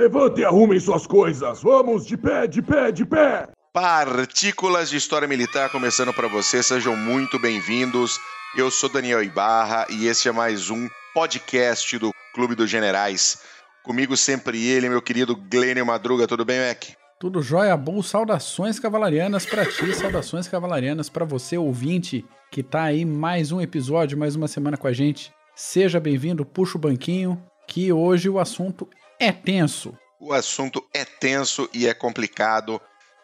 Levantem e arrumem suas coisas. Vamos, de pé, de pé, de pé. Partículas de História Militar começando para você, sejam muito bem-vindos. Eu sou Daniel Ibarra e este é mais um podcast do Clube dos Generais. Comigo sempre ele, meu querido Glênio Madruga, tudo bem, Mac? Tudo jóia, bom. Saudações cavalarianas para ti, saudações cavalarianas para você, ouvinte, que tá aí mais um episódio, mais uma semana com a gente. Seja bem-vindo, puxa o banquinho, que hoje o assunto é tenso. O assunto é tenso e é complicado.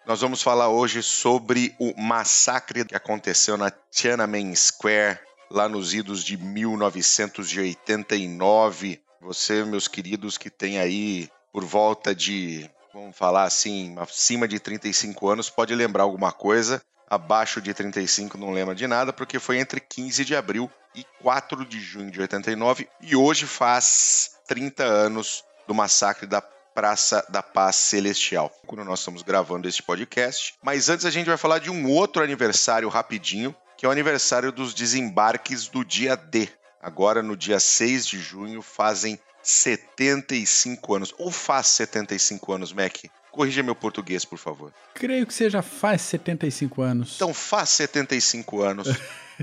Nós vamos falar hoje sobre o massacre que aconteceu na Tiananmen Square, lá nos idos de 1989. Você, meus queridos, que tem aí por volta de, vamos falar assim, acima de 35 anos, pode lembrar alguma coisa. Abaixo de 35 não lembra de nada, porque foi entre 15 de abril e 4 de junho de 89 e hoje faz 30 anos do massacre da Praça da Paz Celestial, quando nós estamos gravando este podcast. Mas antes a gente vai falar de um outro aniversário rapidinho, que é o aniversário dos desembarques do dia D. Agora, no dia 6 de junho, fazem 75 anos. Ou faz 75 anos, Mac? Corrija meu português, por favor. Creio que seja faz 75 anos. Então faz 75 anos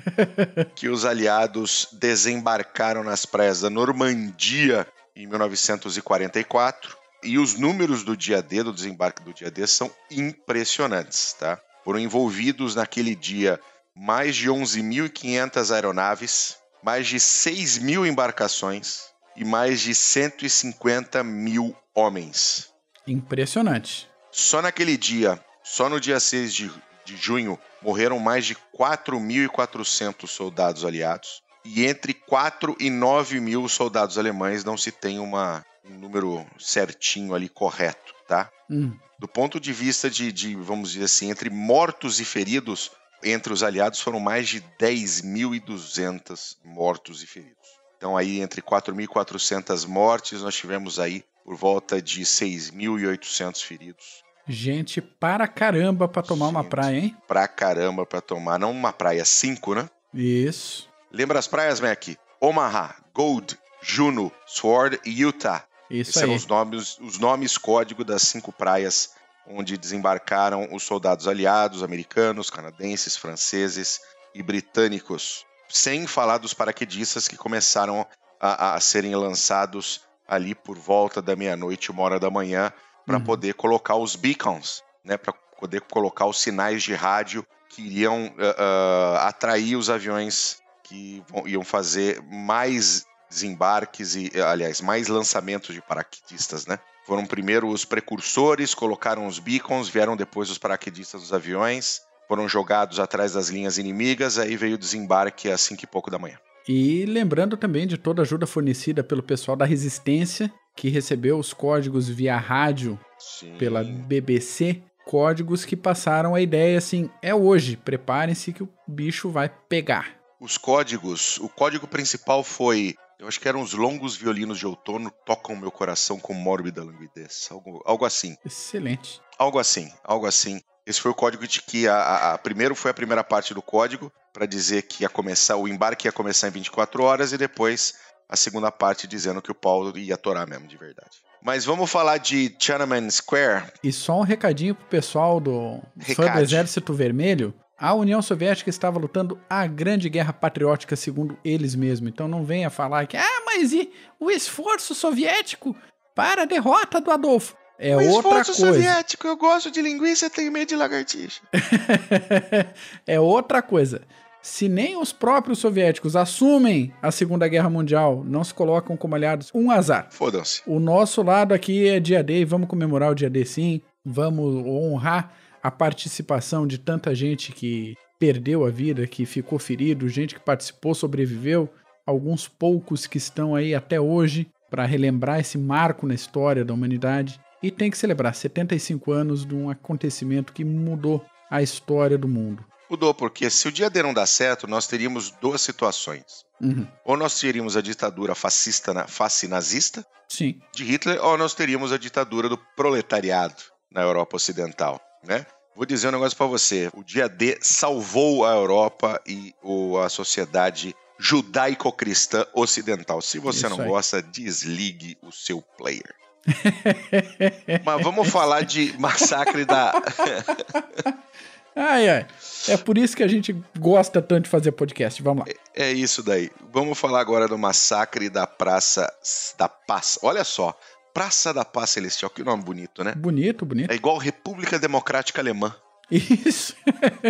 que os aliados desembarcaram nas praias da Normandia em 1944. E os números do dia D, do desembarque do dia D, são impressionantes, tá? Foram envolvidos naquele dia mais de 11.500 aeronaves, mais de 6 mil embarcações e mais de 150 mil homens. Impressionante. Só naquele dia, só no dia 6 de, de junho, morreram mais de 4.400 soldados aliados. E entre 4 e 9 mil soldados alemães não se tem uma, um número certinho ali correto, tá? Hum. Do ponto de vista de, de, vamos dizer assim, entre mortos e feridos, entre os aliados foram mais de 10.200 mortos e feridos. Então aí entre 4.400 mortes, nós tivemos aí por volta de 6.800 feridos. Gente para caramba para tomar Gente, uma praia, hein? Pra caramba pra tomar, não uma praia, cinco, né? Isso. Lembra as praias, Mac? Omaha, Gold, Juno, Sword e Utah. Isso Esses aí. são os nomes, os nomes código das cinco praias onde desembarcaram os soldados aliados, americanos, canadenses, franceses e britânicos. Sem falar dos paraquedistas que começaram a, a serem lançados ali por volta da meia-noite, uma hora da manhã, para Uhum. poder colocar os beacons, né, para poder colocar os sinais de rádio que iriam ah, ah, atrair os aviões que iam fazer mais desembarques e, aliás, mais lançamentos de paraquedistas, né? Foram primeiro os precursores, colocaram os beacons, vieram depois os paraquedistas dos aviões, foram jogados atrás das linhas inimigas, aí veio o desembarque às cinco e pouco da manhã. E lembrando também de toda a ajuda fornecida pelo pessoal da Resistência, que recebeu os códigos via rádio Sim. pela BBC, códigos que passaram a ideia assim: é hoje, preparem-se que o bicho vai pegar. Os códigos, o código principal foi, eu acho que eram os longos violinos de outono tocam meu coração com mórbida languidez, algo, algo assim. Excelente. Algo assim, algo assim. Esse foi o código de que a, a- a- primeiro foi a primeira parte do código para dizer que ia começar o embarque ia começar em 24 horas e depois a segunda parte dizendo que o Paulo ia atorar mesmo de verdade. Mas vamos falar de Tiananmen Square. E só um recadinho pro pessoal do fã do. Exército Vermelho. A União Soviética estava lutando a grande guerra patriótica, segundo eles mesmos. Então não venha falar que, ah, mas e o esforço soviético para a derrota do Adolfo? É outra coisa. soviético, eu gosto de linguiça, tenho medo de lagartixa. é outra coisa. Se nem os próprios soviéticos assumem a Segunda Guerra Mundial, não se colocam como aliados, um azar. Fodam-se. O nosso lado aqui é dia D vamos comemorar o dia D sim. Vamos honrar a participação de tanta gente que perdeu a vida, que ficou ferido, gente que participou, sobreviveu, alguns poucos que estão aí até hoje para relembrar esse marco na história da humanidade. E tem que celebrar 75 anos de um acontecimento que mudou a história do mundo. Mudou, porque se o dia D não dá certo, nós teríamos duas situações. Uhum. Ou nós teríamos a ditadura fascista, na- fascinazista Sim, de Hitler, ou nós teríamos a ditadura do proletariado na Europa Ocidental, né? Vou dizer um negócio pra você. O dia D salvou a Europa e o- a sociedade judaico-cristã ocidental. Se você Isso não aí. gosta, desligue o seu player. Mas vamos falar de massacre da. ai, ai. É por isso que a gente gosta tanto de fazer podcast. Vamos lá. É, é isso daí. Vamos falar agora do massacre da Praça da Paz. Olha só. Praça da Paz Celestial, que nome bonito, né? Bonito, bonito. É igual República Democrática Alemã. Isso.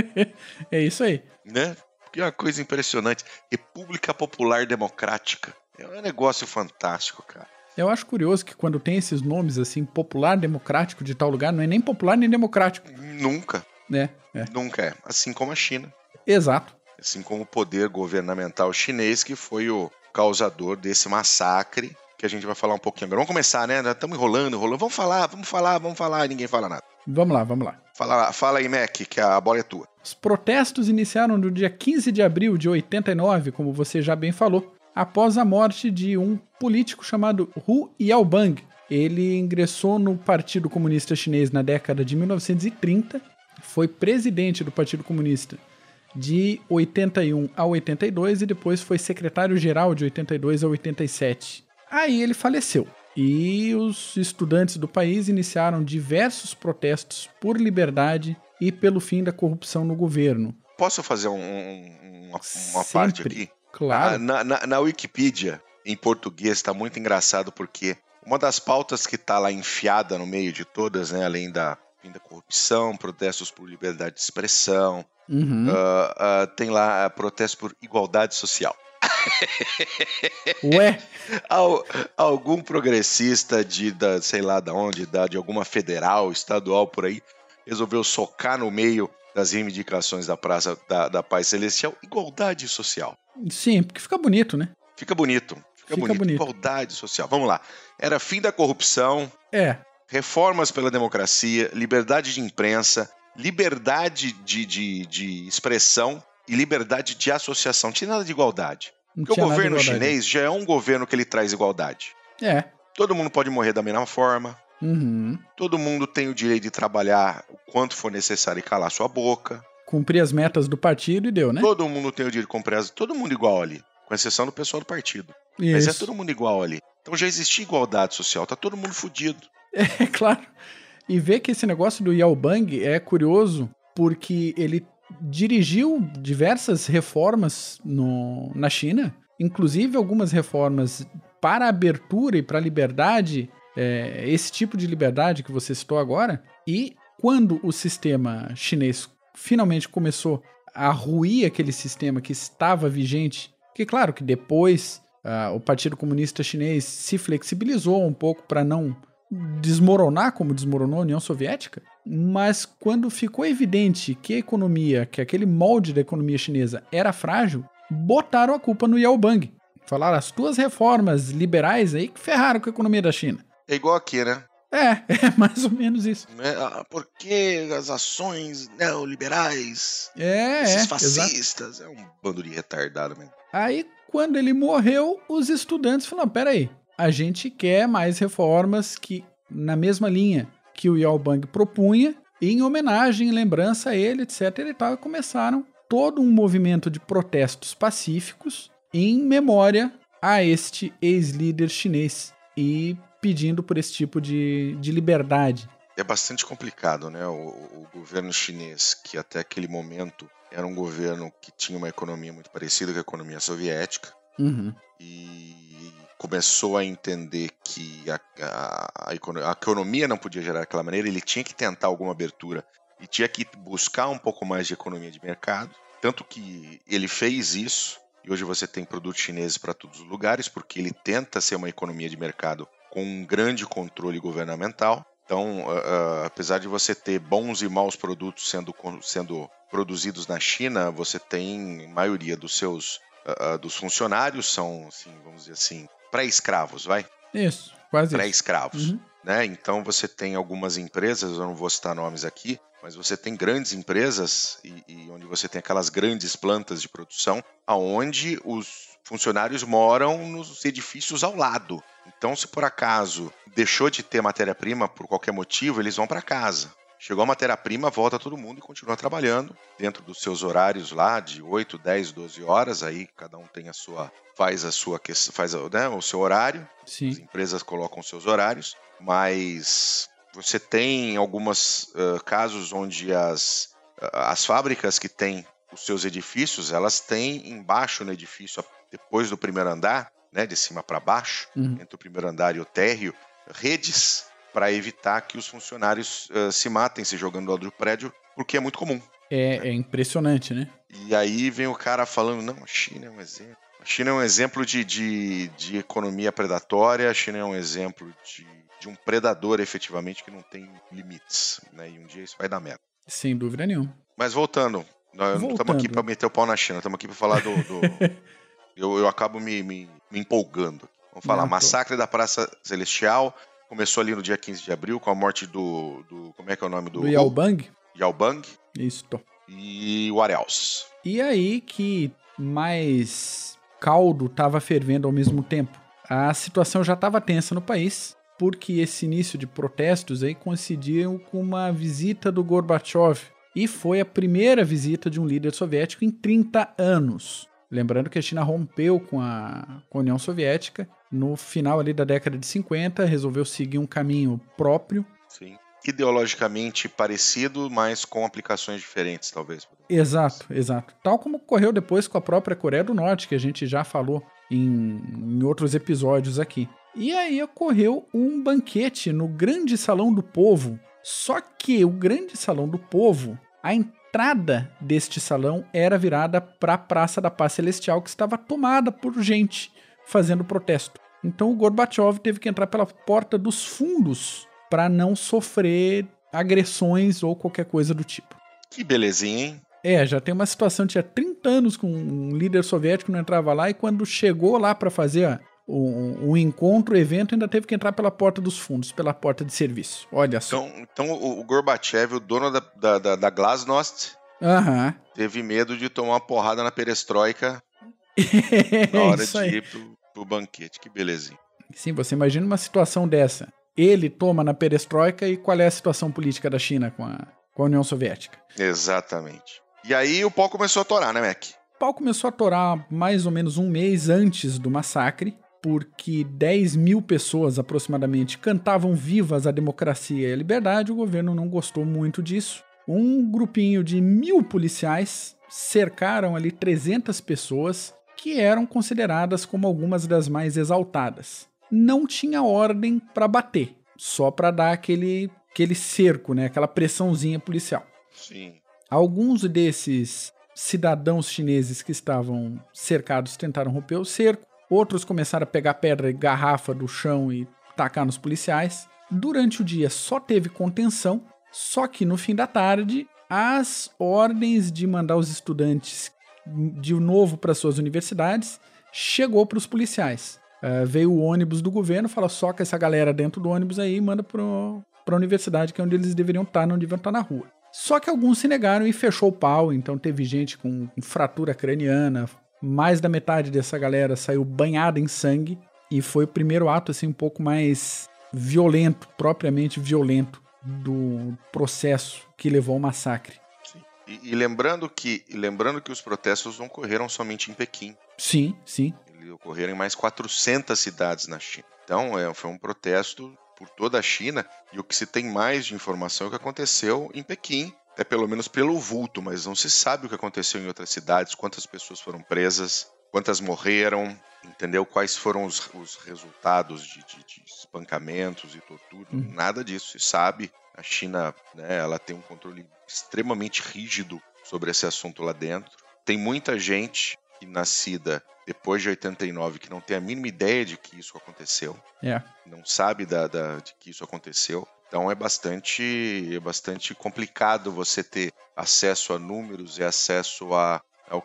é isso aí. Né? Que é uma coisa impressionante. República Popular Democrática. É um negócio fantástico, cara. Eu acho curioso que quando tem esses nomes assim, popular, democrático de tal lugar, não é nem popular nem democrático. Nunca. É, é. Nunca é. Assim como a China. Exato. Assim como o poder governamental chinês, que foi o causador desse massacre, que a gente vai falar um pouquinho agora. Vamos começar, né? Estamos enrolando, enrolando. Vamos falar, vamos falar, vamos falar, e ninguém fala nada. Vamos lá, vamos lá. Fala, fala aí, Mac, que a bola é tua. Os protestos iniciaram no dia 15 de abril de 89, como você já bem falou, após a morte de um político chamado Hu Yaobang. Ele ingressou no Partido Comunista Chinês na década de 1930, foi presidente do Partido Comunista de 81 a 82 e depois foi secretário-geral de 82 a 87. Aí ele faleceu. E os estudantes do país iniciaram diversos protestos por liberdade e pelo fim da corrupção no governo. Posso fazer um, um, uma, uma parte aqui? Claro. Ah, na, na, na Wikipedia, em português, está muito engraçado porque uma das pautas que está lá enfiada no meio de todas, né, além da fim da corrupção, protestos por liberdade de expressão, uhum. uh, uh, tem lá protestos por igualdade social. Ué? algum progressista de, da, sei lá da onde, da, de alguma federal, estadual por aí, resolveu socar no meio das reivindicações da Praça da, da Paz Celestial igualdade social. Sim, porque fica bonito, né? Fica bonito. Fica, fica bonito. bonito. Igualdade social. Vamos lá. Era fim da corrupção. É. Reformas pela democracia, liberdade de imprensa, liberdade de, de, de expressão e liberdade de associação. Não tinha nada de igualdade. Não Porque o governo chinês já é um governo que ele traz igualdade. É. Todo mundo pode morrer da mesma forma. Uhum. Todo mundo tem o direito de trabalhar o quanto for necessário e calar sua boca. Cumprir as metas do partido e deu, né? Todo mundo tem o direito de cumprir as... Todo mundo igual ali. Com exceção do pessoal do partido. Isso. Mas é todo mundo igual ali. Então já existia igualdade social. Tá todo mundo fudido. É, claro. E ver que esse negócio do Yao Bang é curioso porque ele dirigiu diversas reformas no, na China, inclusive algumas reformas para abertura e para liberdade, é, esse tipo de liberdade que você citou agora. E quando o sistema chinês finalmente começou a ruir aquele sistema que estava vigente, que claro que depois uh, o Partido Comunista Chinês se flexibilizou um pouco para não desmoronar como desmoronou a União Soviética, mas quando ficou evidente que a economia, que aquele molde da economia chinesa era frágil, botaram a culpa no Yao Bang. Falaram as tuas reformas liberais aí que ferraram com a economia da China. É igual aqui, né? É, é mais ou menos isso. É, ah, porque as ações neoliberais, é, esses é, fascistas, exato. é um bando de retardado mesmo. Aí, quando ele morreu, os estudantes falaram: peraí, a gente quer mais reformas que na mesma linha que o Yao Bang propunha, em homenagem, em lembrança a ele, etc. E tal, começaram todo um movimento de protestos pacíficos em memória a este ex-líder chinês e pedindo por esse tipo de, de liberdade. É bastante complicado, né? O, o governo chinês, que até aquele momento era um governo que tinha uma economia muito parecida com a economia soviética, uhum. e começou a entender que a, a, a, economia não podia gerar daquela maneira, ele tinha que tentar alguma abertura e tinha que buscar um pouco mais de economia de mercado. Tanto que ele fez isso, e hoje você tem produtos chineses para todos os lugares, porque ele tenta ser uma economia de mercado com um grande controle governamental. Então, uh, uh, apesar de você ter bons e maus produtos sendo, sendo produzidos na China, você tem maioria dos seus dos funcionários são, assim, vamos dizer assim, pré-escravos, vai? Isso, quase Pré-escravos. Uhum. Né? Então você tem algumas empresas, eu não vou citar nomes aqui, mas você tem grandes empresas e, e onde você tem aquelas grandes plantas de produção, aonde os funcionários moram nos edifícios ao lado. Então, se por acaso deixou de ter matéria-prima por qualquer motivo, eles vão para casa. Chegou a matéria-prima, volta todo mundo e continua trabalhando dentro dos seus horários lá de 8, 10, 12 horas. Aí cada um tem a sua. faz a sua faz né, o seu horário. Sim. As empresas colocam seus horários, mas você tem alguns uh, casos onde as, uh, as fábricas que têm os seus edifícios, elas têm embaixo no edifício, depois do primeiro andar, né, de cima para baixo, Uhum. entre o primeiro andar e o térreo, redes para evitar que os funcionários uh, se matem se jogando do lado do prédio, porque é muito comum. É, é impressionante, né? E aí vem o cara falando, não, a China é um exemplo. A China é um exemplo de, de, de economia predatória, a China é um exemplo de, de um predador efetivamente que não tem limites, né? E um dia isso vai dar merda. Sem dúvida nenhuma. Mas voltando, nós não estamos aqui para meter o pau na China, estamos aqui para falar do. do- eu, eu acabo me, me, me empolgando. Vamos falar, Não, tô- Massacre da Praça Celestial. Começou ali no dia 15 de abril com a morte do. do como é que é o nome do. Do Yao Bang? Yao Bang Isso. e o Ariels. E aí que mais caldo estava fervendo ao mesmo tempo. A situação já estava tensa no país, porque esse início de protestos aí coincidiu com uma visita do Gorbachev. E foi a primeira visita de um líder soviético em 30 anos. Lembrando que a China rompeu com a, com a União Soviética no final ali da década de 50, resolveu seguir um caminho próprio. Sim. Ideologicamente parecido, mas com aplicações diferentes, talvez. Exato, exato. Tal como ocorreu depois com a própria Coreia do Norte, que a gente já falou em, em outros episódios aqui. E aí ocorreu um banquete no Grande Salão do Povo. Só que o Grande Salão do Povo, a entrada deste salão era virada para a Praça da Paz Celestial, que estava tomada por gente fazendo protesto. Então o Gorbachev teve que entrar pela porta dos fundos para não sofrer agressões ou qualquer coisa do tipo. Que belezinha, hein? É, já tem uma situação, tinha 30 anos com um líder soviético não entrava lá e quando chegou lá para fazer um, um encontro, evento, ainda teve que entrar pela porta dos fundos, pela porta de serviço. Olha só. Então, então o, Gorbachev, o dono da, da, da, da Glasnost, Aham. teve medo de tomar uma porrada na perestroika na É hora isso de aí. ir pro, pro banquete. Que belezinha. Sim, você imagina uma situação dessa. Ele toma na perestroika e qual é a situação política da China com a, com a União Soviética? Exatamente. E aí o pau começou a torar, né, Mac? O pau começou a torar mais ou menos um mês antes do massacre, porque 10 mil pessoas aproximadamente cantavam vivas a democracia e a liberdade. O governo não gostou muito disso. Um grupinho de mil policiais cercaram ali 300 pessoas que eram consideradas como algumas das mais exaltadas. Não tinha ordem para bater, só para dar aquele, aquele cerco, né? aquela pressãozinha policial. Sim. Alguns desses cidadãos chineses que estavam cercados tentaram romper o cerco, outros começaram a pegar pedra e garrafa do chão e tacar nos policiais. Durante o dia só teve contenção, só que no fim da tarde, as ordens de mandar os estudantes de novo para suas universidades chegou para os policiais. Uh, veio o ônibus do governo, fala soca essa galera dentro do ônibus aí manda para a universidade, que é onde eles deveriam estar, não deviam estar na rua. Só que alguns se negaram e fechou o pau, então teve gente com fratura craniana, mais da metade dessa galera saiu banhada em sangue e foi o primeiro ato assim um pouco mais violento, propriamente violento do processo que levou ao massacre. E, e lembrando que lembrando que os protestos não ocorreram somente em Pequim. Sim, sim. Eles ocorreram em mais 400 cidades na China. Então, é, foi um protesto por toda a China e o que se tem mais de informação é o que aconteceu em Pequim, é pelo menos pelo vulto, mas não se sabe o que aconteceu em outras cidades, quantas pessoas foram presas, quantas morreram, entendeu? Quais foram os, os resultados de, de, de, espancamentos e tortura, Hum. nada disso se sabe. A China, né, ela tem um controle extremamente rígido sobre esse assunto lá dentro. Tem muita gente que nascida depois de 89 que não tem a mínima ideia de que isso aconteceu É. não sabe da, da- de que isso aconteceu. Então é bastante, é bastante complicado você ter acesso a números e acesso a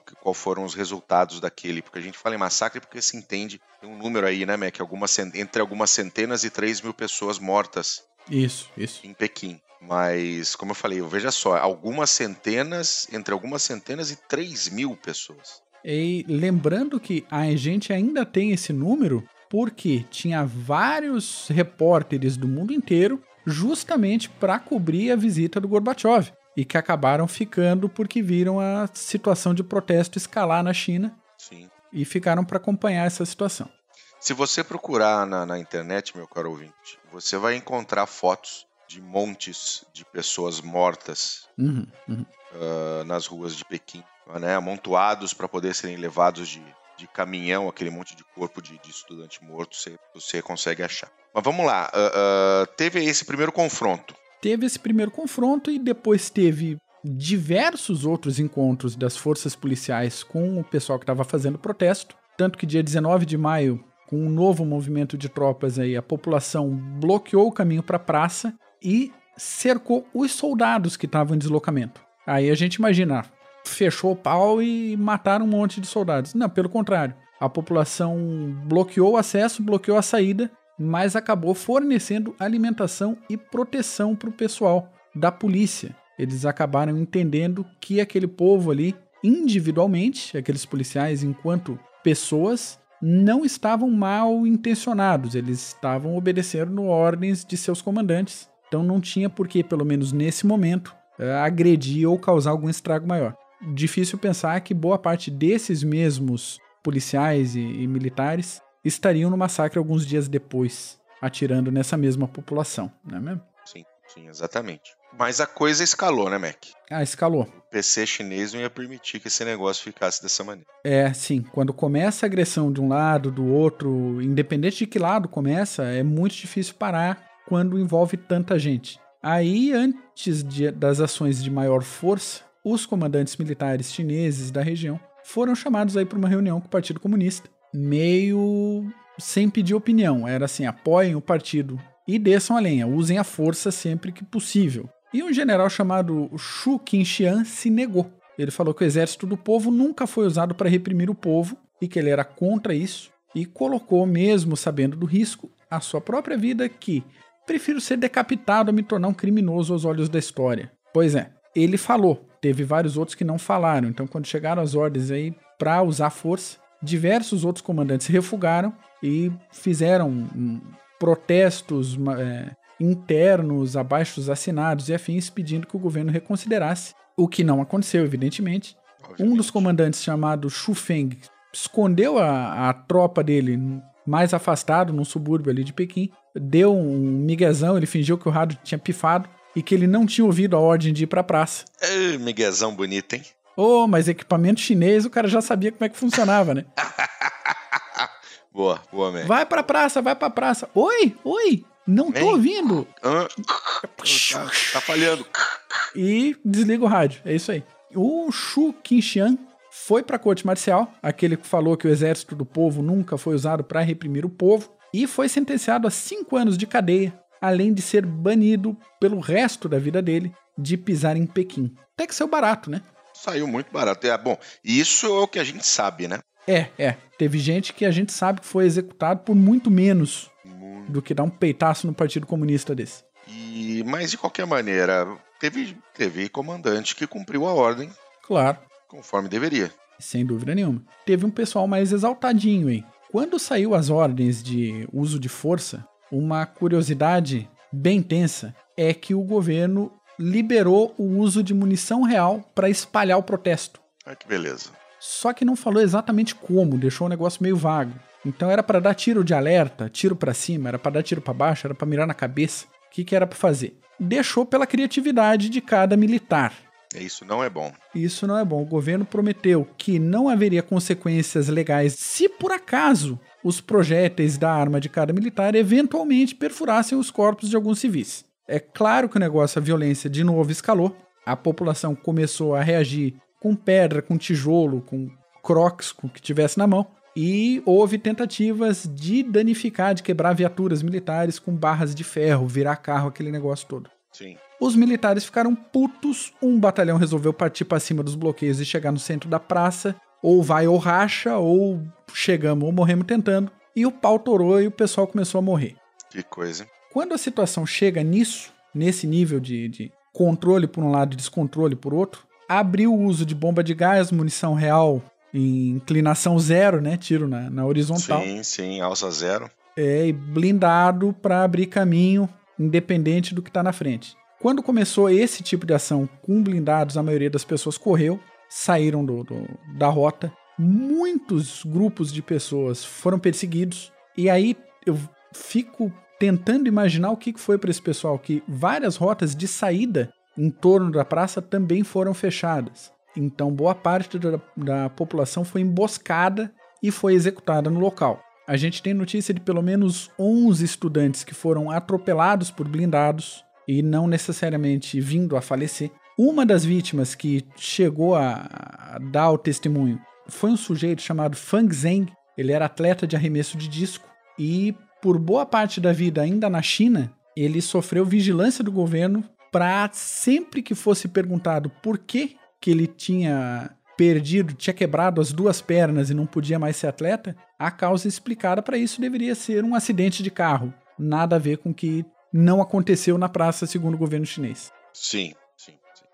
que- qual foram os resultados daquele. Porque a gente fala em massacre porque se entende tem um número aí, né, Mac? Algumas, entre algumas centenas e 3 mil pessoas mortas Isso, isso. em Pequim. Mas, como eu falei, veja só, algumas centenas, entre algumas centenas e 3 mil pessoas. E lembrando que a gente ainda tem esse número porque tinha vários repórteres do mundo inteiro justamente para cobrir a visita do Gorbachev e que acabaram ficando porque viram a situação de protesto escalar na China Sim. e ficaram para acompanhar essa situação. Se você procurar na, na internet, meu caro ouvinte, você vai encontrar fotos de montes de pessoas mortas Uhum, uhum. ah, nas ruas de Pequim, né, amontoados para poder serem levados de, de caminhão, aquele monte de corpo de, de estudante morto, você, você consegue achar. Mas vamos lá, ah, ah, teve esse primeiro confronto. Teve esse primeiro confronto e depois teve diversos outros encontros das forças policiais com o pessoal que estava fazendo protesto. Tanto que dia 19 de maio, com um novo movimento de tropas aí, a população bloqueou o caminho para a praça e cercou os soldados que estavam em deslocamento. Aí a gente imagina, fechou o pau e mataram um monte de soldados. Não, pelo contrário. A população bloqueou o acesso, bloqueou a saída, mas acabou fornecendo alimentação e proteção para o pessoal da polícia. Eles acabaram entendendo que aquele povo ali, individualmente, aqueles policiais, enquanto pessoas, não estavam mal intencionados, eles estavam obedecendo ordens de seus comandantes. Então não tinha por que, pelo menos nesse momento, eh, agredir ou causar algum estrago maior. Difícil pensar que boa parte desses mesmos policiais e, e militares estariam no massacre alguns dias depois, atirando nessa mesma população, não é mesmo? Sim, sim, exatamente. Mas a coisa escalou, né, Mac? Ah, escalou. O PC chinês não ia permitir que esse negócio ficasse dessa maneira. É, sim. Quando começa a agressão de um lado, do outro, independente de que lado começa, é muito difícil parar quando envolve tanta gente. Aí, antes de- das ações de maior força, os comandantes militares chineses da região foram chamados aí para uma reunião com o Partido Comunista, meio sem pedir opinião. Era assim: apoiem o partido e desçam a lenha, usem a força sempre que possível. E um general chamado Shu Qinxian se negou. Ele falou que o exército do povo nunca foi usado para reprimir o povo e que ele era contra isso e colocou, mesmo sabendo do risco, a sua própria vida que prefiro ser decapitado a me tornar um criminoso aos olhos da história. Pois é, ele falou. Teve vários outros que não falaram. Então, quando chegaram as ordens aí para usar força, diversos outros comandantes refugaram e fizeram hum, protestos é, internos, abaixos assinados e afins, pedindo que o governo reconsiderasse. O que não aconteceu, evidentemente. Um dos comandantes, chamado Xu Feng, escondeu a, a tropa dele mais afastado, num subúrbio ali de Pequim, deu um miguezão, ele fingiu que o rádio tinha pifado e que ele não tinha ouvido a ordem de ir pra praça. Ê, miguezão bonito, hein? Ô, mas equipamento chinês, o cara já sabia como é que funcionava, né? Boa, boa, Mac. Vai pra praça, vai pra praça. Oi, oi, não tô Vem. ouvindo. Ah, tá, tá falhando. e desliga o rádio. É isso aí. O Shu Qinxian foi para a corte marcial, aquele que falou que o exército do povo nunca foi usado para reprimir o povo, e foi sentenciado a cinco anos de cadeia, além de ser banido pelo resto da vida dele de pisar em Pequim. Até que saiu barato, né? Saiu muito barato. É, bom, isso é o que a gente sabe, né? É, é. Teve gente que a gente sabe que foi executado por muito menos Muito. do que dar um peitaço no Partido Comunista desse. E, mas de qualquer maneira, teve, teve comandante que cumpriu a ordem Claro. conforme deveria. Sem dúvida nenhuma. Teve um pessoal mais exaltadinho, hein? Quando saiu as ordens de uso de força, uma curiosidade bem tensa é que o governo liberou o uso de munição real para espalhar o protesto. Ah, que beleza. Só que não falou exatamente como, deixou o negócio meio vago. Então era para dar tiro de alerta, tiro para cima, era para dar tiro para baixo, era para mirar na cabeça. O que, que era para fazer? Deixou pela criatividade de cada militar. É, Isso não é bom. Isso não é bom. O governo prometeu que não haveria consequências legais se por acaso os projéteis da arma de cada militar eventualmente perfurassem os corpos de alguns civis. É claro que o negócio, a violência de novo escalou. A população começou a reagir com pedra, com tijolo, com crocs, com o que tivesse na mão. E houve tentativas de danificar, de quebrar viaturas militares com barras de ferro, virar carro, aquele negócio todo. Sim. Os militares ficaram putos, um batalhão resolveu partir para cima dos bloqueios e chegar no centro da praça, ou vai ou racha, ou chegamos ou morremos tentando, e o pau torou e o pessoal começou a morrer. Que coisa. Quando a situação chega nisso, nesse nível de, de controle por um lado e descontrole por outro, abriu o uso de bomba de gás, munição real em inclinação zero, né, tiro na, na horizontal, Sim, sim, alça zero. é, e blindado para abrir caminho independente do que está na frente. Quando começou esse tipo de ação com blindados, a maioria das pessoas correu, saíram do, do, da rota. Muitos grupos de pessoas foram perseguidos. E aí eu fico tentando imaginar o que foi para esse pessoal, que várias rotas de saída em torno da praça também foram fechadas. Então, boa parte da, da população foi emboscada e foi executada no local. A gente tem notícia de pelo menos 11 estudantes que foram atropelados por blindados e não necessariamente vindo a falecer. Uma das vítimas que chegou a, dar o testemunho foi um sujeito chamado Fang Zeng. Ele era atleta de arremesso de disco e, por boa parte da vida ainda na China, ele sofreu vigilância do governo para sempre que fosse perguntado por que, que ele tinha perdido, tinha quebrado as duas pernas e não podia mais ser atleta, a causa explicada para isso deveria ser um acidente de carro. Nada a ver com o que não aconteceu na praça, segundo o governo chinês. Sim.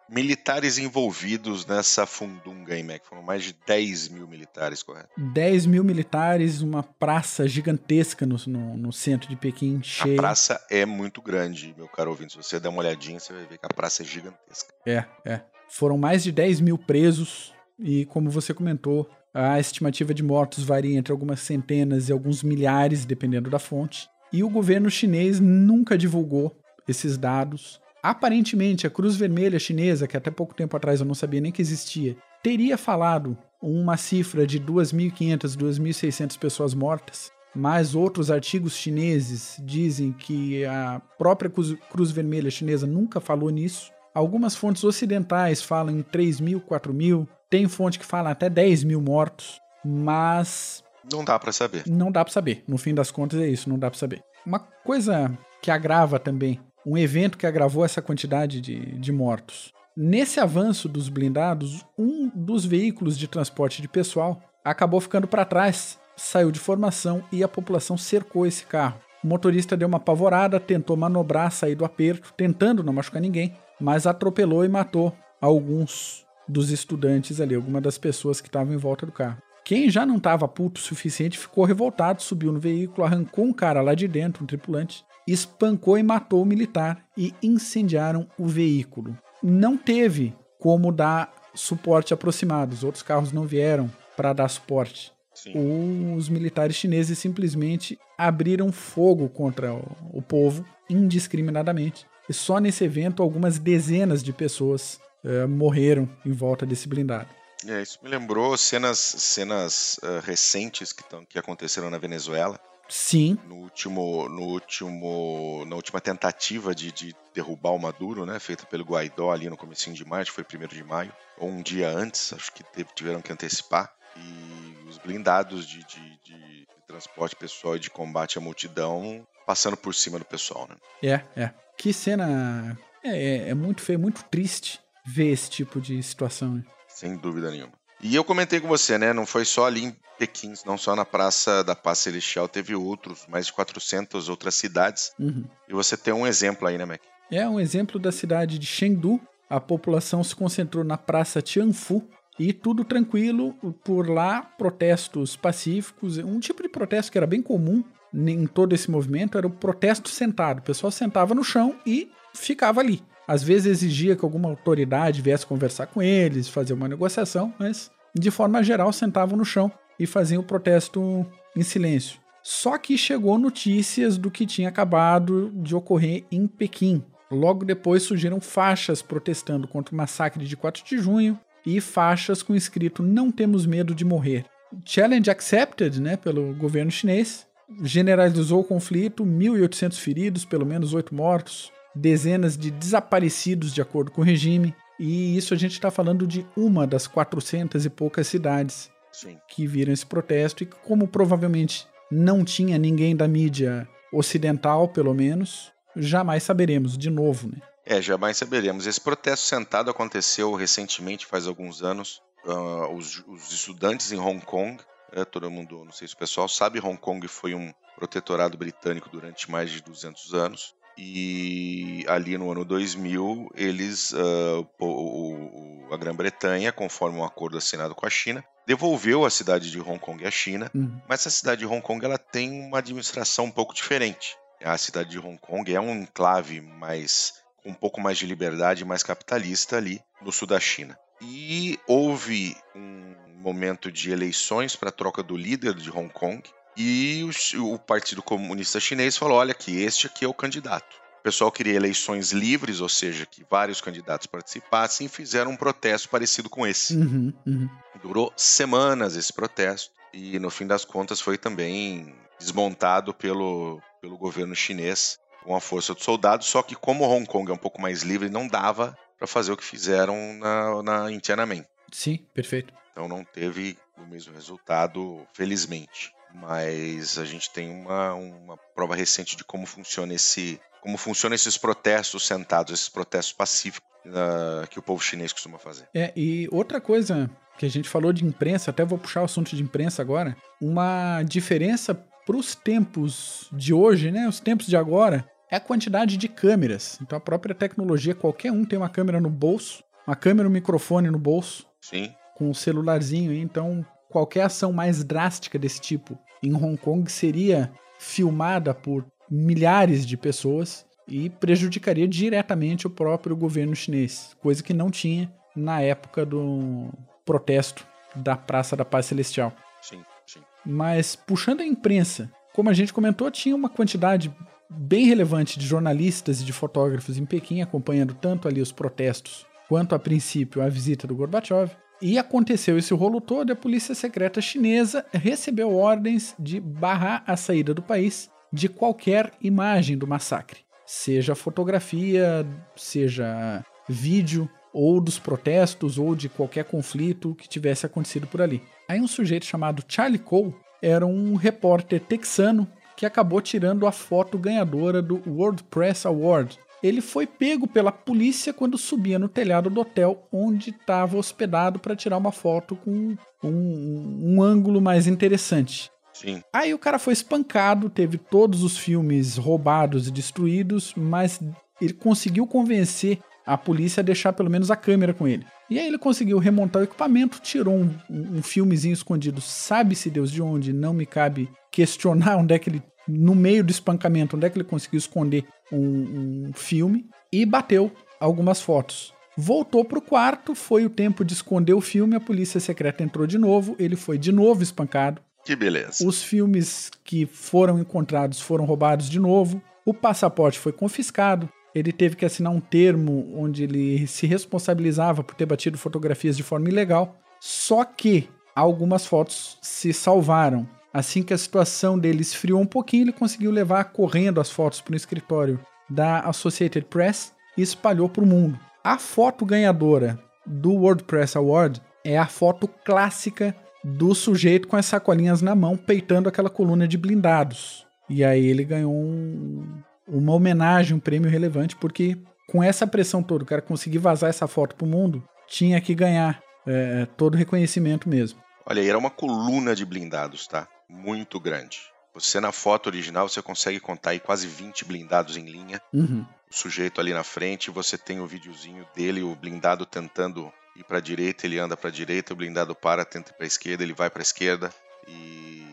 Militares envolvidos nessa fundunga aí, Mac. Foram mais de 10 mil militares, correto? 10 mil militares, uma praça gigantesca no, no, no centro de Pequim, cheia. A praça é muito grande, meu caro ouvinte. Se você der uma olhadinha, você vai ver que a praça é gigantesca. É, é. Foram mais de 10 mil presos e, como você comentou, a estimativa de mortos varia entre algumas centenas e alguns milhares, dependendo da fonte. E o governo chinês nunca divulgou esses dados. Aparentemente, a Cruz Vermelha Chinesa, que até pouco tempo atrás eu não sabia nem que existia, teria falado uma cifra de 2.500, 2.600 pessoas mortas, mas outros artigos chineses dizem que a própria Cruz Vermelha Chinesa nunca falou nisso. Algumas fontes ocidentais falam em 3 mil, 4 mil. Tem fonte que fala até 10 mil mortos, mas. Não dá para saber. Não dá para saber. No fim das contas é isso, não dá para saber. Uma coisa que agrava também um evento que agravou essa quantidade de, de mortos. Nesse avanço dos blindados, um dos veículos de transporte de pessoal acabou ficando para trás, saiu de formação e a população cercou esse carro. O motorista deu uma apavorada, tentou manobrar, sair do aperto, tentando não machucar ninguém, mas atropelou e matou alguns dos estudantes ali, algumas das pessoas que estavam em volta do carro. Quem já não estava puto o suficiente ficou revoltado, subiu no veículo, arrancou um cara lá de dentro, um tripulante, espancou e matou o militar e incendiaram o veículo. Não teve como dar suporte aproximado, os outros carros não vieram para dar suporte. Sim. Os militares chineses simplesmente abriram fogo contra o povo indiscriminadamente. E só nesse evento algumas dezenas de pessoas uh, morreram em volta desse blindado. É, isso me lembrou cenas, cenas uh, recentes que, tão, que aconteceram na Venezuela, Sim. No último, no último, na última tentativa de, de derrubar o Maduro, né, feita pelo Guaidó ali no comecinho de maio, acho que foi primeiro de maio, ou um dia antes, acho que teve, tiveram que antecipar. E os blindados de, de, de, transporte pessoal e de combate à multidão passando por cima do pessoal, né? É, é. Que cena é, é, é muito feio, muito triste ver esse tipo de situação. Né? Sem dúvida nenhuma. E eu comentei com você, né? Não foi só ali em Pequim, não só na Praça da Paz Celestial, teve outros, mais de 400 outras cidades. Uhum. E você tem um exemplo aí, né, Mac? É um exemplo da cidade de Chengdu. A população se concentrou na Praça Tianfu e tudo tranquilo. Por lá, protestos pacíficos. Um tipo de protesto que era bem comum em todo esse movimento era o protesto sentado. O pessoal sentava no chão e ficava ali. Às vezes exigia que alguma autoridade viesse conversar com eles, fazer uma negociação, mas de forma geral sentavam no chão e faziam o protesto em silêncio. Só que chegou notícias do que tinha acabado de ocorrer em Pequim. Logo depois surgiram faixas protestando contra o massacre de 4 de junho e faixas com escrito Não temos medo de morrer. Challenge accepted, né, pelo governo chinês. Generalizou o conflito, 1.800 feridos, pelo menos 8 mortos dezenas de desaparecidos de acordo com o regime. E isso a gente está falando de uma das 400 e poucas cidades Sim. que viram esse protesto. E como provavelmente não tinha ninguém da mídia ocidental, pelo menos, jamais saberemos de novo, né? É, jamais saberemos. Esse protesto sentado aconteceu recentemente, faz alguns anos. Uh, os, os, estudantes em Hong Kong, é, todo mundo, não sei se o pessoal sabe, Hong Kong foi um protetorado britânico durante mais de 200 anos. E ali no ano 2000, eles, uh, o, o, a Grã-Bretanha, conforme um acordo assinado com a China, devolveu a cidade de Hong Kong à China, uhum. mas a cidade de Hong Kong ela tem uma administração um pouco diferente. A cidade de Hong Kong é um enclave mais com um pouco mais de liberdade, mais capitalista ali no sul da China. E houve um momento de eleições para a troca do líder de Hong Kong e o, o Partido Comunista Chinês falou: olha que este aqui é o candidato. O pessoal queria eleições livres, ou seja, que vários candidatos participassem e fizeram um protesto parecido com esse. Uhum, uhum. Durou semanas esse protesto e no fim das contas foi também desmontado pelo, pelo governo chinês com a força dos soldados, só que como Hong Kong é um pouco mais livre, não dava para fazer o que fizeram na, na em Tiananmen. Sim, perfeito. Então não teve o mesmo resultado, felizmente. Mas a gente tem uma, uma prova recente de como funciona esse, como funcionam esses protestos sentados, esses protestos pacíficos uh, que o povo chinês costuma fazer. É, e outra coisa que a gente falou de imprensa, até vou puxar o assunto de imprensa agora, uma diferença para os tempos de hoje, né, os tempos de agora, é a quantidade de câmeras. Então a própria tecnologia, qualquer um tem uma câmera no bolso, uma câmera, um microfone no bolso. Sim. Com o um celularzinho, então qualquer ação mais drástica desse tipo em Hong Kong seria filmada por milhares de pessoas e prejudicaria diretamente o próprio governo chinês, coisa que não tinha na época do protesto da Praça da Paz Celestial. Sim, sim. Mas puxando a imprensa, como a gente comentou, tinha uma quantidade bem relevante de jornalistas e de fotógrafos em Pequim acompanhando tanto ali os protestos quanto a princípio a visita do Gorbachev. E aconteceu esse rolo todo, a polícia secreta chinesa recebeu ordens de barrar a saída do país de qualquer imagem do massacre, seja fotografia, seja vídeo, ou dos protestos, ou de qualquer conflito que tivesse acontecido por ali. Aí um sujeito chamado Charlie Cole era um repórter texano que acabou tirando a foto ganhadora do World Press Award. Ele foi pego pela polícia quando subia no telhado do hotel onde estava hospedado para tirar uma foto com um, um ângulo mais interessante. Sim. Aí o cara foi espancado, teve todos os filmes roubados e destruídos, mas ele conseguiu convencer a polícia a deixar pelo menos a câmera com ele. E aí ele conseguiu remontar o equipamento, tirou um, um filmezinho escondido, sabe-se Deus de onde, não me cabe questionar onde é que ele, no meio do espancamento, onde é que ele conseguiu esconder um, um filme, e bateu algumas fotos. Voltou para o quarto, foi o tempo de esconder o filme, a polícia secreta entrou de novo, ele foi de novo espancado. Que beleza. Os filmes que foram encontrados foram roubados de novo, o passaporte foi confiscado, ele teve que assinar um termo onde ele se responsabilizava por ter batido fotografias de forma ilegal. Só que algumas fotos se salvaram. Assim que a situação dele esfriou um pouquinho, ele conseguiu levar correndo as fotos para o escritório da Associated Press e espalhou para o mundo. A foto ganhadora do WordPress Award é a foto clássica do sujeito com as sacolinhas na mão, peitando aquela coluna de blindados. E aí ele ganhou um, uma homenagem, um prêmio relevante, porque com essa pressão toda, o cara conseguir vazar essa foto pro mundo, tinha que ganhar é, todo o reconhecimento mesmo. Olha, era uma coluna de blindados, tá? Muito grande. Você na foto original você consegue contar aí quase 20 blindados em linha. Uhum. O sujeito ali na frente, você tem o videozinho dele, o blindado tentando ir para direita, ele anda para direita, o blindado para, tenta ir para esquerda, ele vai para esquerda e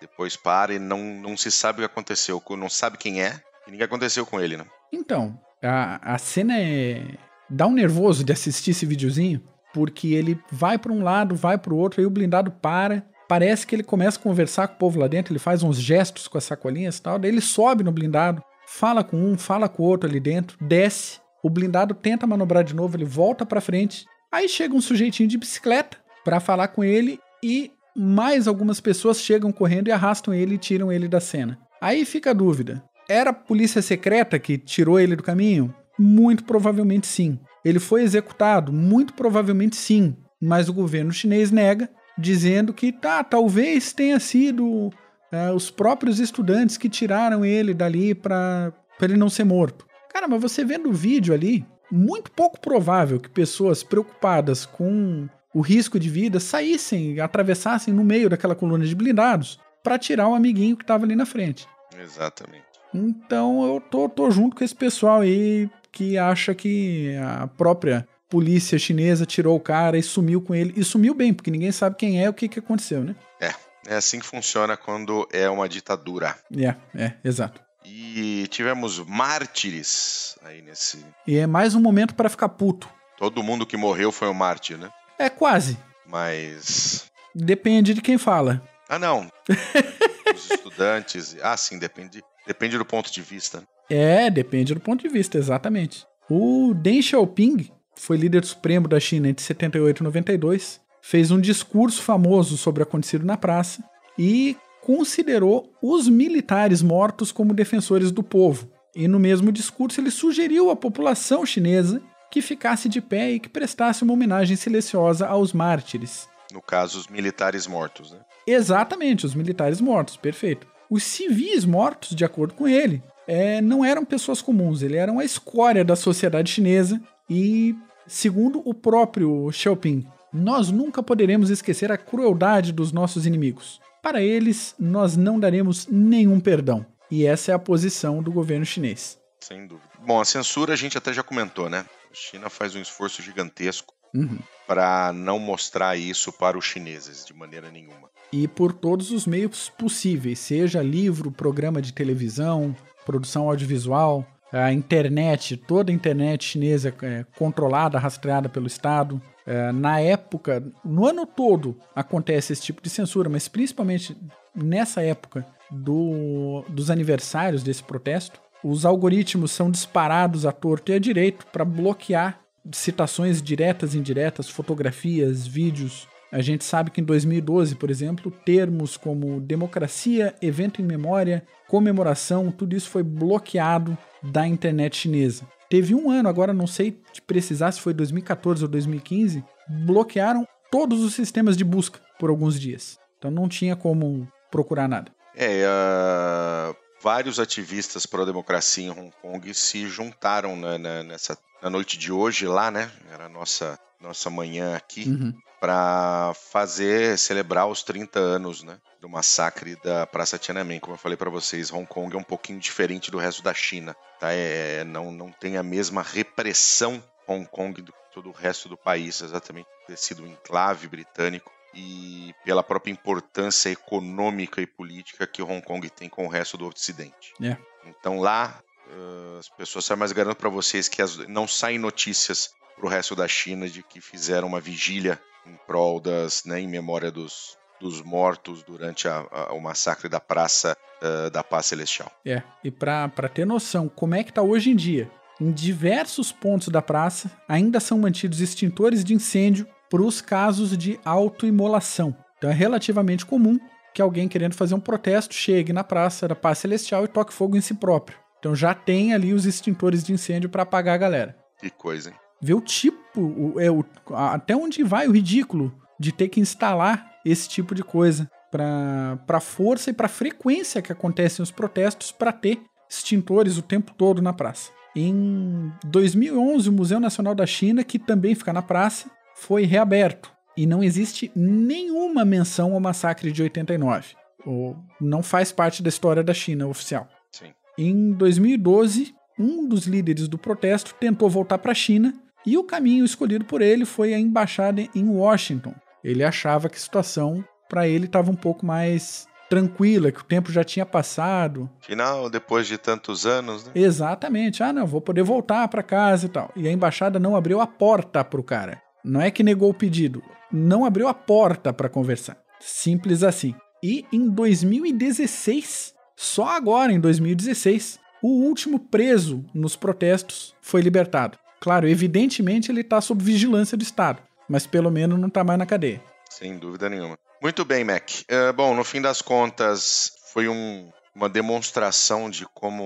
depois para e não, não se sabe o que aconteceu, não sabe quem é, e ninguém aconteceu com ele, né? Então, a, a cena é. dá um nervoso de assistir esse videozinho, porque ele vai para um lado, vai para o outro, aí o blindado para. Parece que ele começa a conversar com o povo lá dentro, ele faz uns gestos com as sacolinhas e tal, daí ele sobe no blindado, fala com um, fala com o outro ali dentro, desce, o blindado tenta manobrar de novo, ele volta para frente, aí chega um sujeitinho de bicicleta para falar com ele e mais algumas pessoas chegam correndo e arrastam ele e tiram ele da cena. Aí fica a dúvida: era a polícia secreta que tirou ele do caminho? Muito provavelmente sim. Ele foi executado? Muito provavelmente sim. Mas o governo chinês nega, dizendo que tá, talvez tenha sido é, os próprios estudantes que tiraram ele dali para ele não ser morto. Cara, mas você vendo o vídeo ali, muito pouco provável que pessoas preocupadas com o risco de vida saíssem, atravessassem no meio daquela coluna de blindados para tirar o amiguinho que estava ali na frente. Exatamente. Então eu tô, tô junto com esse pessoal aí que acha que a própria polícia chinesa tirou o cara e sumiu com ele. E sumiu bem, porque ninguém sabe quem é o que, que aconteceu, né? É, é assim que funciona quando é uma ditadura. É, é, exato. E tivemos mártires aí nesse. E é mais um momento para ficar puto. Todo mundo que morreu foi um mártir, né? É quase. Mas. Depende de quem fala. Ah, não. Os estudantes. Ah, sim, depende, depende do ponto de vista. É, depende do ponto de vista, exatamente. O Deng Xiaoping foi líder supremo da China entre 78 e 92, fez um discurso famoso sobre o acontecido na praça e considerou os militares mortos como defensores do povo. E no mesmo discurso ele sugeriu à população chinesa que ficasse de pé e que prestasse uma homenagem silenciosa aos mártires. No caso, os militares mortos, né? Exatamente, os militares mortos, perfeito. Os civis mortos, de acordo com ele, é, não eram pessoas comuns, eles eram a escória da sociedade chinesa e, segundo o próprio Xiaoping, nós nunca poderemos esquecer a crueldade dos nossos inimigos. Para eles, nós não daremos nenhum perdão. E essa é a posição do governo chinês. Sem dúvida. Bom, a censura a gente até já comentou, né? A China faz um esforço gigantesco Uhum. para não mostrar isso para os chineses de maneira nenhuma. E por todos os meios possíveis, seja livro, programa de televisão, produção audiovisual, a internet, toda a internet chinesa é controlada, rastreada pelo Estado. É, na época, no ano todo acontece esse tipo de censura, mas principalmente nessa época do, dos aniversários desse protesto, os algoritmos são disparados à torto e à direito para bloquear citações diretas e indiretas, fotografias, vídeos. A gente sabe que em 2012, por exemplo, termos como democracia, evento em memória, comemoração, tudo isso foi bloqueado da internet chinesa. Teve um ano, agora não sei te precisar se foi 2014 ou 2015, bloquearam todos os sistemas de busca por alguns dias. Então não tinha como procurar nada. É, uh, vários ativistas pró-democracia em Hong Kong se juntaram né, né, nessa, na noite de hoje lá, né? Era a nossa, nossa manhã aqui. Uhum. Para fazer celebrar os 30 anos, né, do massacre da Praça Tiananmen. Como eu falei para vocês, Hong Kong é um pouquinho diferente do resto da China, tá? É, não, não tem a mesma repressão Hong Kong do todo o resto do país, exatamente por ter sido um enclave britânico e pela própria importância econômica e política que Hong Kong tem com o resto do Ocidente. É. Então lá uh, as pessoas sabem, mas garanto para vocês que as, não saem notícias para o resto da China de que fizeram uma vigília em prol das, né, em memória dos, dos mortos durante a, a, o massacre da Praça uh, da Paz Celestial. É, e para ter noção como é que tá hoje em dia, em diversos pontos da praça ainda são mantidos extintores de incêndio para os casos de autoimolação. Então é relativamente comum que alguém querendo fazer um protesto chegue na praça da Paz Celestial e toque fogo em si próprio. Então já tem ali os extintores de incêndio para apagar a galera. Que coisa, hein? Vê o tipo, o, é, o, até onde vai o ridículo de ter que instalar esse tipo de coisa para a força e para a frequência que acontecem os protestos para ter extintores o tempo todo na praça. Em 2011, o Museu Nacional da China, que também fica na praça, foi reaberto e não existe nenhuma menção ao massacre de 89. Ou não faz parte da história da China oficial. Sim. Em 2012, um dos líderes do protesto tentou voltar para a China e o caminho escolhido por ele foi a embaixada em Washington. Ele achava que a situação para ele estava um pouco mais tranquila, que o tempo já tinha passado. Final, depois de tantos anos, né? Exatamente. Ah, não, vou poder voltar para casa e tal. E a embaixada não abriu a porta pro cara. Não é que negou o pedido, não abriu a porta para conversar. Simples assim. E em 2016, só agora em 2016, o último preso nos protestos foi libertado. Claro, evidentemente ele está sob vigilância do Estado, mas pelo menos não está mais na cadeia. Sem dúvida nenhuma. Muito bem, Mac. Uh, bom, no fim das contas, foi um, uma demonstração de como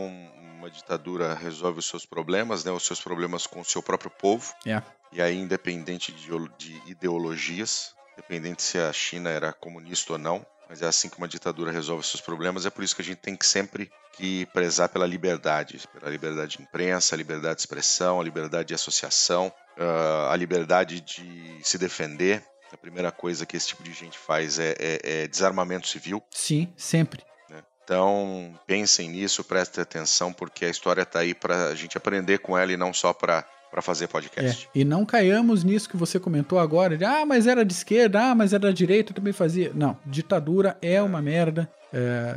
uma ditadura resolve os seus problemas, né, os seus problemas com o seu próprio povo. Yeah. E aí, independente de, de ideologias, independente se a China era comunista ou não, mas é assim que uma ditadura resolve seus problemas. É por isso que a gente tem que sempre que prezar pela liberdade, pela liberdade de imprensa, a liberdade de expressão, a liberdade de associação, uh, a liberdade de se defender. A primeira coisa que esse tipo de gente faz é, é, é desarmamento civil. Sim, sempre. Né? Então pensem nisso, prestem atenção, porque a história está aí para a gente aprender com ela e não só para para fazer podcast. É, e não caiamos nisso que você comentou agora, de ah, mas era de esquerda, ah, mas era da direita, também fazia. Não, ditadura é uma merda. É,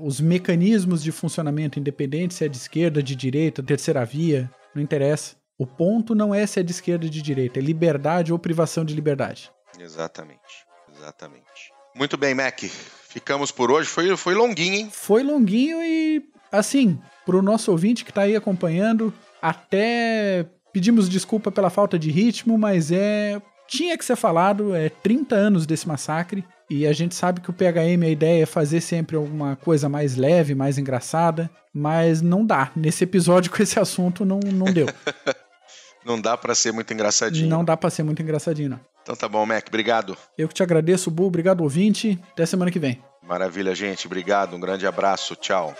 os mecanismos de funcionamento, independente se é de esquerda, de direita, terceira via, não interessa. O ponto não é se é de esquerda ou de direita, é liberdade ou privação de liberdade. Exatamente, exatamente. Muito bem, Mac. Ficamos por hoje. Foi, foi longuinho, hein? Foi longuinho e, assim, pro nosso ouvinte que tá aí acompanhando, até pedimos desculpa pela falta de ritmo, mas é. Tinha que ser falado, é 30 anos desse massacre. E a gente sabe que o PHM, a ideia é fazer sempre alguma coisa mais leve, mais engraçada, mas não dá. Nesse episódio com esse assunto não, não deu. não dá para ser muito engraçadinho. Não dá para ser muito engraçadinho, não. Então tá bom, Mac. Obrigado. Eu que te agradeço, Bu. Obrigado, ouvinte. Até semana que vem. Maravilha, gente. Obrigado. Um grande abraço. Tchau.